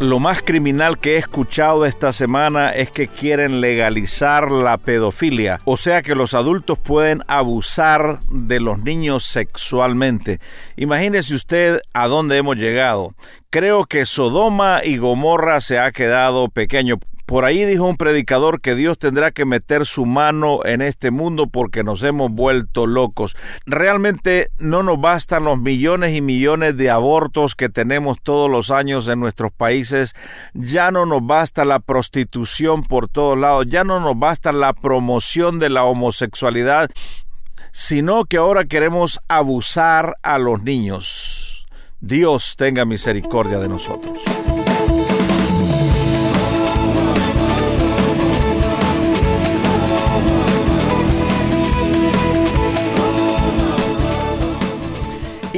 Lo más criminal que he escuchado esta semana es que quieren legalizar la pedofilia, o sea que los adultos pueden abusar de los niños sexualmente. Imagínese usted a dónde hemos llegado. Creo que Sodoma y Gomorra se ha quedado pequeño. Por ahí dijo un predicador que Dios tendrá que meter su mano en este mundo porque nos hemos vuelto locos. Realmente no nos bastan los millones y millones de abortos que tenemos todos los años en nuestros países. Ya no nos basta la prostitución por todos lados. Ya no nos basta la promoción de la homosexualidad sino que ahora queremos abusar a los niños. Dios tenga misericordia de nosotros.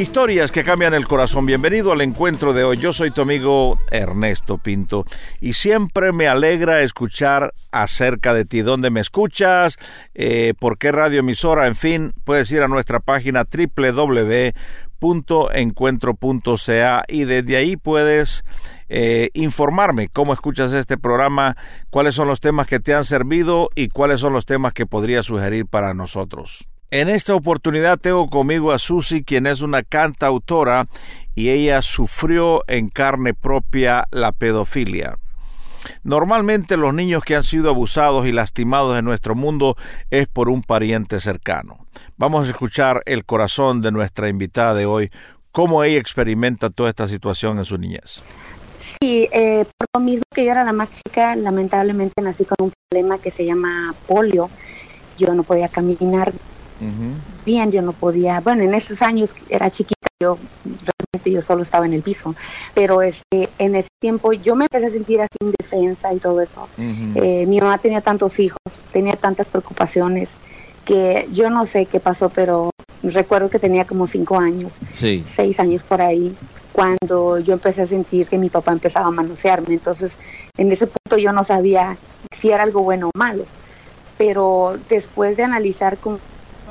Historias que cambian el corazón. Bienvenido al encuentro de hoy. Yo soy tu amigo Ernesto Pinto y siempre me alegra escuchar acerca de ti. ¿Dónde me escuchas? Eh, ¿Por qué radioemisora? En fin, puedes ir a nuestra página www.encuentro.ca y desde ahí puedes eh, informarme cómo escuchas este programa, cuáles son los temas que te han servido y cuáles son los temas que podría sugerir para nosotros. En esta oportunidad tengo conmigo a Susi, quien es una cantautora y ella sufrió en carne propia la pedofilia. Normalmente los niños que han sido abusados y lastimados en nuestro mundo es por un pariente cercano. Vamos a escuchar el corazón de nuestra invitada de hoy, cómo ella experimenta toda esta situación en su niñez. Sí, eh, por lo mismo que yo era la más chica, lamentablemente nací con un problema que se llama polio. Yo no podía caminar bien, yo no podía, bueno, en esos años era chiquita, yo realmente yo solo estaba en el piso, pero este, en ese tiempo yo me empecé a sentir así indefensa y todo eso. Eh, mi mamá tenía tantos hijos, tenía tantas preocupaciones que yo no sé qué pasó, pero recuerdo que tenía como cinco años, seis años por ahí, cuando yo empecé a sentir que mi papá empezaba a manosearme. Entonces, en ese punto yo no sabía si era algo bueno o malo. Pero después de analizar con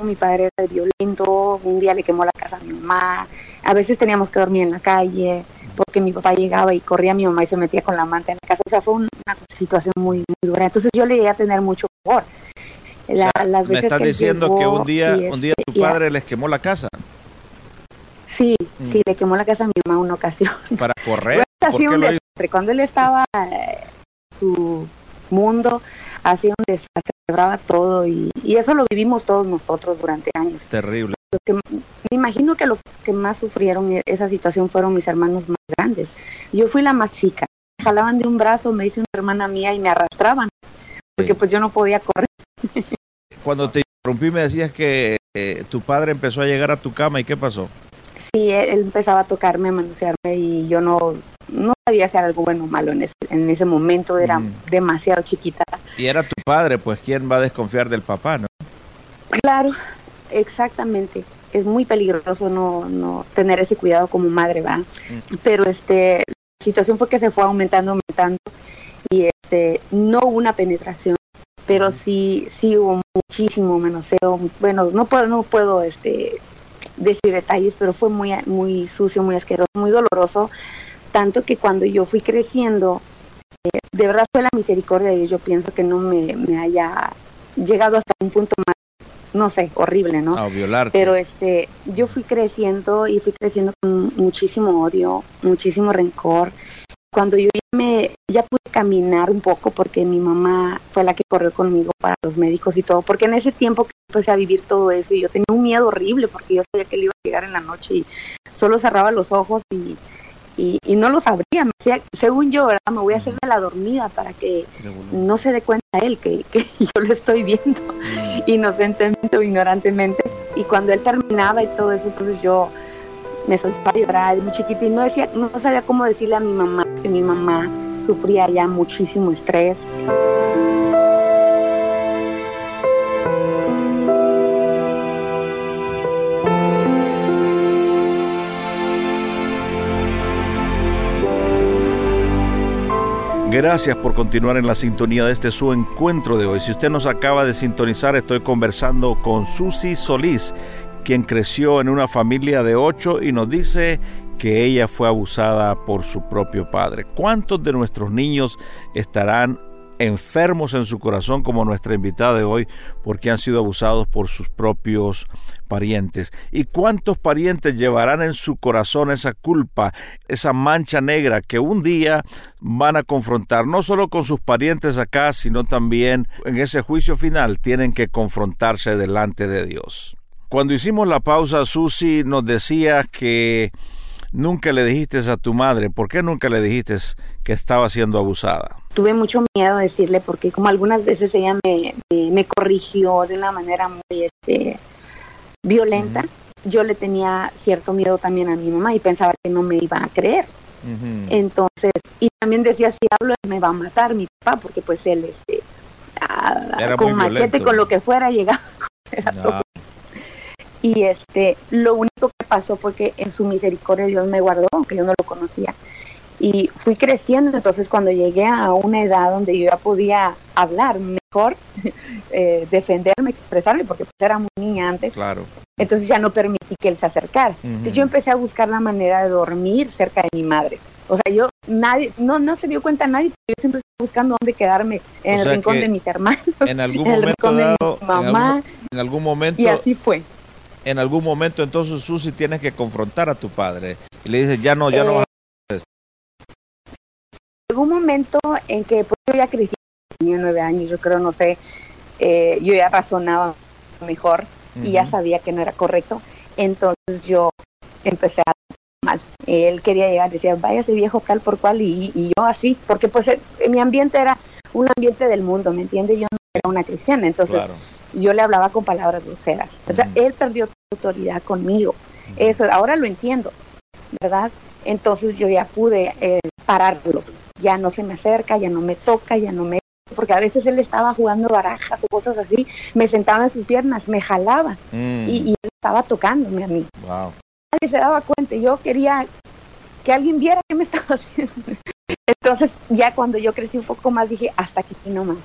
mi padre era violento, un día le quemó la casa a mi mamá, a veces teníamos que dormir en la calle porque mi papá llegaba y corría a mi mamá y se metía con la manta en la casa, o sea, fue una situación muy, dura. Entonces yo le llegué a tener mucho favor. las veces me estás diciendo que un día, un día tu padre les quemó la casa. Sí, mm. sí, le quemó la casa a mi mamá una ocasión. Para correr. Cuando él estaba en su mundo, hacía un desastre, quebraba todo y, eso lo vivimos todos nosotros durante años. Terrible. me imagino que lo que más sufrieron e, esa situación fueron mis hermanos más grandes. Yo fui la más chica. Me jalaban de un brazo, me dice una hermana mía y me arrastraban, porque pues yo no podía correr. Cuando te interrumpí me decías que eh, tu padre empezó a llegar a tu cama y ¿qué pasó? Sí, él empezaba a tocarme, a manosearme y yo no, no sabía hacer algo bueno o malo en ese, en ese momento, era mm. demasiado chiquita. Y era tu padre, pues ¿quién va a desconfiar del papá, no? Claro, exactamente. Es muy peligroso no, no tener ese cuidado como madre, ¿va? Mm. Pero este, la situación fue que se fue aumentando, aumentando y este, no hubo una penetración, pero mm. sí, sí hubo muchísimo manoseo. Bueno, no puedo, no puedo este, decir detalles, pero fue muy, muy sucio, muy asqueroso, muy doloroso tanto que cuando yo fui creciendo, de verdad fue la misericordia de Dios, yo pienso que no me, haya llegado hasta un punto más, no sé, horrible, ¿no? A violar. Pero este, yo fui creciendo y fui creciendo con muchísimo odio, muchísimo rencor. Cuando yo ya, me, ya pude caminar un poco, porque mi mamá fue la que corrió conmigo para los médicos y todo, porque en ese tiempo que empecé a vivir todo eso y yo tenía un miedo horrible porque yo sabía que él iba a llegar en la noche y solo cerraba los ojos y y, no lo sabría. Me decía, según yo, ¿verdad? me voy a hacerme la dormida para que no se dé cuenta él que, yo lo estoy viendo inocentemente o ignorantemente. Y cuando él terminaba y todo eso, entonces yo me soltaba a llorar muy chiquita y no, decía, no sabía cómo decirle a mi mamá que mi mamá sufría ya muchísimo estrés. Gracias por continuar en la sintonía de este su encuentro de hoy. Si usted nos acaba de sintonizar, estoy conversando con Susi Solís, quien creció en una familia de ocho y nos dice que ella fue abusada por su propio padre. ¿Cuántos de nuestros niños estarán enfermos en su corazón como nuestra invitada de hoy porque han sido abusados por sus propios parientes. ¿Y cuántos parientes llevarán en su corazón esa culpa, esa mancha negra que un día van a confrontar, no solo con sus parientes acá, sino también en ese juicio final tienen que confrontarse delante de Dios? Cuando hicimos la pausa, Susi nos decía que nunca le dijiste a tu madre? ¿Por qué nunca le dijiste que estaba siendo abusada? Tuve mucho miedo a decirle porque como algunas veces ella me, me, corrigió de una manera muy este, violenta, yo le tenía cierto miedo también a mi mamá y pensaba que no me iba a creer. Entonces, y también decía, si hablo, me va a matar mi papá, porque pues él, este, con machete, con lo que fuera, llegaba a todo y este, lo único que pasó fue que en su misericordia Dios me guardó, aunque yo no lo conocía. Y fui creciendo, entonces cuando llegué a una edad donde yo ya podía hablar mejor, eh, defenderme, expresarme, porque pues era muy niña antes. Claro. Entonces ya no permití que él se acercara. Entonces yo empecé a buscar la manera de dormir cerca de mi madre. O sea, yo, nadie, no, no se dio cuenta nadie, yo siempre buscando dónde quedarme, en el rincón de mis hermanos, en, algún en el rincón de mi mamá. en algún momento. Y así fue en algún momento entonces Susi tienes que confrontar a tu padre y le dices, ya no, ya no vas a hacer Llegó un momento en que pues, yo ya crecí, tenía nueve años, yo creo, no sé, eh, yo ya razonaba mejor y ya sabía que no era correcto, entonces yo empecé a mal. Él quería llegar, decía, váyase viejo tal por cual, y, y yo así, porque pues eh, mi ambiente era un ambiente del mundo, ¿me entiende? Yo no era una cristiana, entonces yo le hablaba con palabras groseras. O sea, él perdió autoridad conmigo. Eso, ahora lo entiendo, ¿verdad? Entonces yo ya pude eh, pararlo. Ya no se me acerca, ya no me toca, ya no me... Porque a veces él estaba jugando barajas o cosas así, me sentaba en sus piernas, me jalaba mm. y, él estaba tocándome a mí. Nadie se daba cuenta, yo quería que alguien viera qué me estaba haciendo. Entonces ya cuando yo crecí un poco más dije, hasta aquí no más.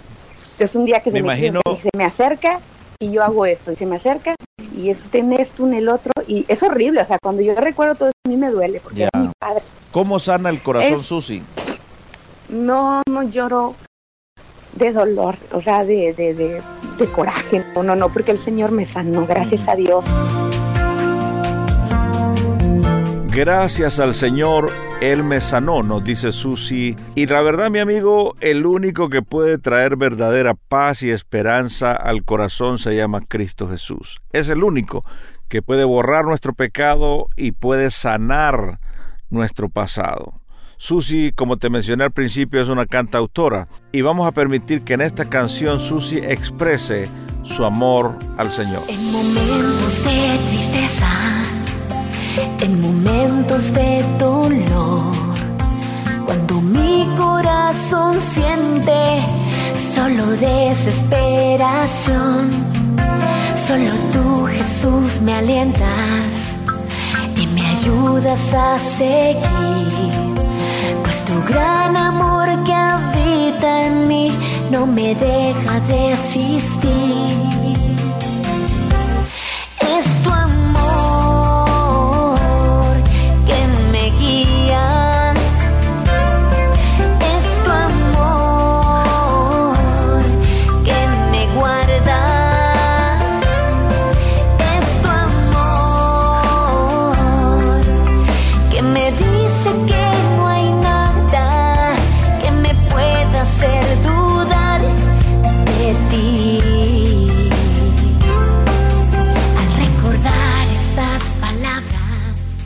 Entonces un día que se me, se me acerca y yo hago esto, y se me acerca y eso tiene esto en el otro, y es horrible, o sea, cuando yo recuerdo todo eso a mí me duele, porque era mi padre. ¿Cómo sana el corazón, Susi? No, no lloro de dolor, o sea, de, de, de, de coraje, no, no, no, porque el Señor me sanó, gracias a Dios. Gracias al Señor, Él me sanó, nos dice Susi. Y la verdad, mi amigo, el único que puede traer verdadera paz y esperanza al corazón se llama Cristo Jesús. Es el único que puede borrar nuestro pecado y puede sanar nuestro pasado. Susi, como te mencioné al principio, es una cantautora y vamos a permitir que en esta canción Susi exprese su amor al Señor. En momentos de tristeza en momentos de dolor, cuando mi corazón siente solo desesperación, solo tú Jesús me alientas y me ayudas a seguir, pues tu gran amor que habita en mí no me deja desistir.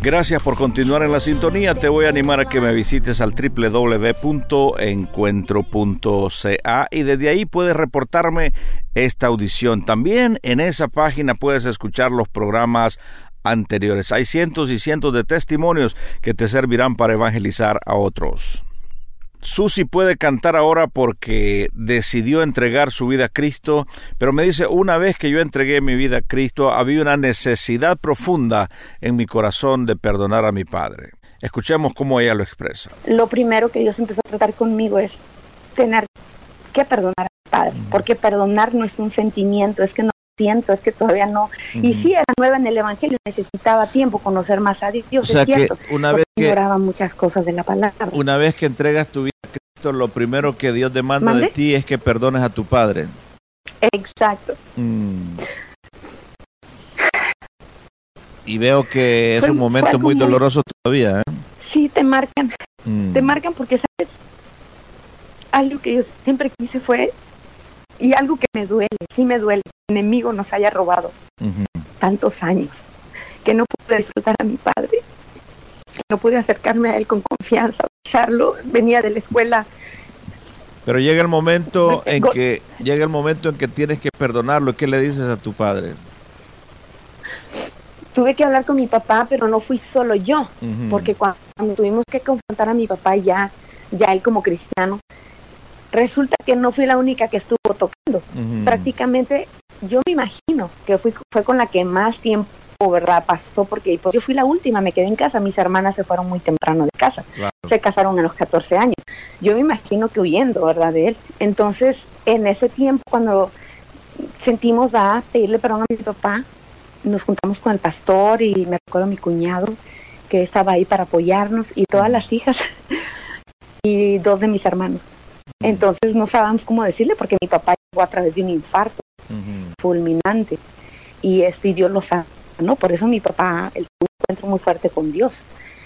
Gracias por continuar en la sintonía. Te voy a animar a que me visites al www.encuentro.ca y desde ahí puedes reportarme esta audición. También en esa página puedes escuchar los programas anteriores. Hay cientos y cientos de testimonios que te servirán para evangelizar a otros. Susi puede cantar ahora porque decidió entregar su vida a Cristo, pero me dice, una vez que yo entregué mi vida a Cristo, había una necesidad profunda en mi corazón de perdonar a mi padre. Escuchemos cómo ella lo expresa. Lo primero que Dios empezó a tratar conmigo es tener que perdonar a mi padre, porque perdonar no es un sentimiento, es que no siento, es que todavía no. Y sí, era nueva en el Evangelio, necesitaba tiempo conocer más a Dios, o sea es cierto. Que una vez que ignoraba muchas cosas de la palabra. Una vez que entregas tu vida a Cristo, lo primero que Dios demanda de ti es que perdones a tu padre. Exacto. Mm. Y veo que es un momento muy doloroso todavía. ¿eh? Sí, te marcan. Mm. Te marcan porque, ¿sabes? Algo que yo siempre quise fue, y algo que me duele, sí me duele, el enemigo nos haya robado tantos años, que no pude disfrutar a mi padre, que no pude acercarme a él con confianza, besarlo, venía de la escuela pero llega el momento en que llega el momento en que tienes que perdonarlo. ¿Qué le dices a tu padre? Tuve que hablar con mi papá, pero no fui solo yo, porque cuando, tuvimos que confrontar a mi papá ya, ya él como cristiano, resulta que no fui la única que estuvo tocando. Prácticamente yo me imagino que fui, fue con la que más tiempo ¿verdad? Pasó porque pues, yo fui la última, me quedé en casa, mis hermanas se fueron muy temprano de casa, se casaron a los 14 años. Yo me imagino que huyendo, ¿verdad? De él. Entonces, en ese tiempo, cuando sentimos, va, pedirle perdón a mi papá, nos juntamos con el pastor y me recuerdo a mi cuñado que estaba ahí para apoyarnos y todas las hijas y dos de mis hermanos. Entonces no sabíamos cómo decirle porque mi papá llegó a través de un infarto fulminante y este Dios lo sabe ¿no? Por eso mi papá, el encuentro muy fuerte con Dios.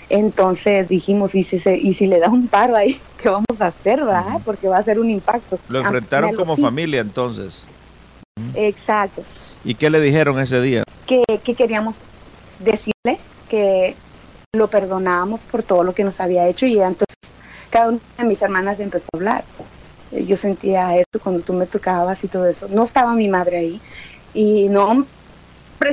Entonces dijimos, ¿y si, y si le da un paro ahí, qué vamos a hacer, verdad? Porque va a ser un impacto. Lo enfrentaron como familia entonces. Exacto. ¿Y qué le dijeron ese día? Que, que queríamos decirle que lo perdonábamos por todo lo que nos había hecho y entonces cada una de mis hermanas empezó a hablar. Yo sentía esto cuando tú me tocabas y todo eso. No estaba mi madre ahí y no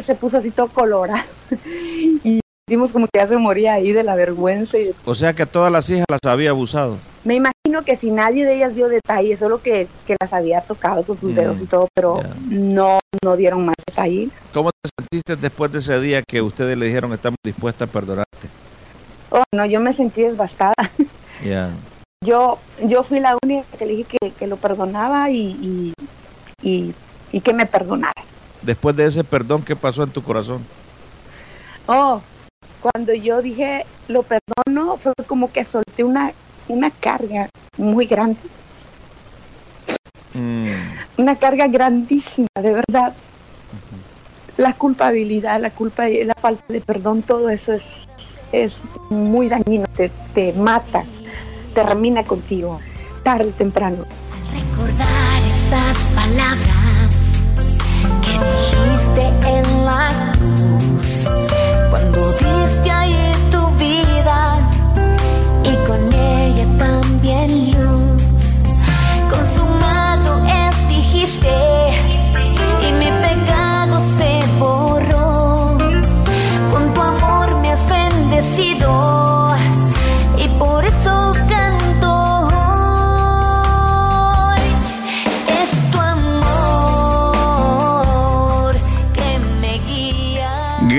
se puso así todo colorado. y dimos como que ya se moría ahí de la vergüenza. O sea que a todas las hijas las había abusado. Me imagino que si nadie de ellas dio detalles, solo que, que las había tocado con sus dedos y mm, todo, pero no, no dieron más detalles. ¿Cómo te sentiste después de ese día que ustedes le dijeron estamos dispuestas a perdonarte? Oh, no, yo me sentí devastada. Yo, yo fui la única que le dije que, lo perdonaba y, y, y que me perdonara después de ese perdón, ¿qué pasó en tu corazón? Oh, cuando yo dije lo perdono, fue como que solté una, una carga muy grande. Mm. Una carga grandísima, de verdad. La culpabilidad, la culpa, la falta de perdón, todo eso es, es muy dañino, te, te mata, termina contigo, tarde o temprano. Al recordar esas palabras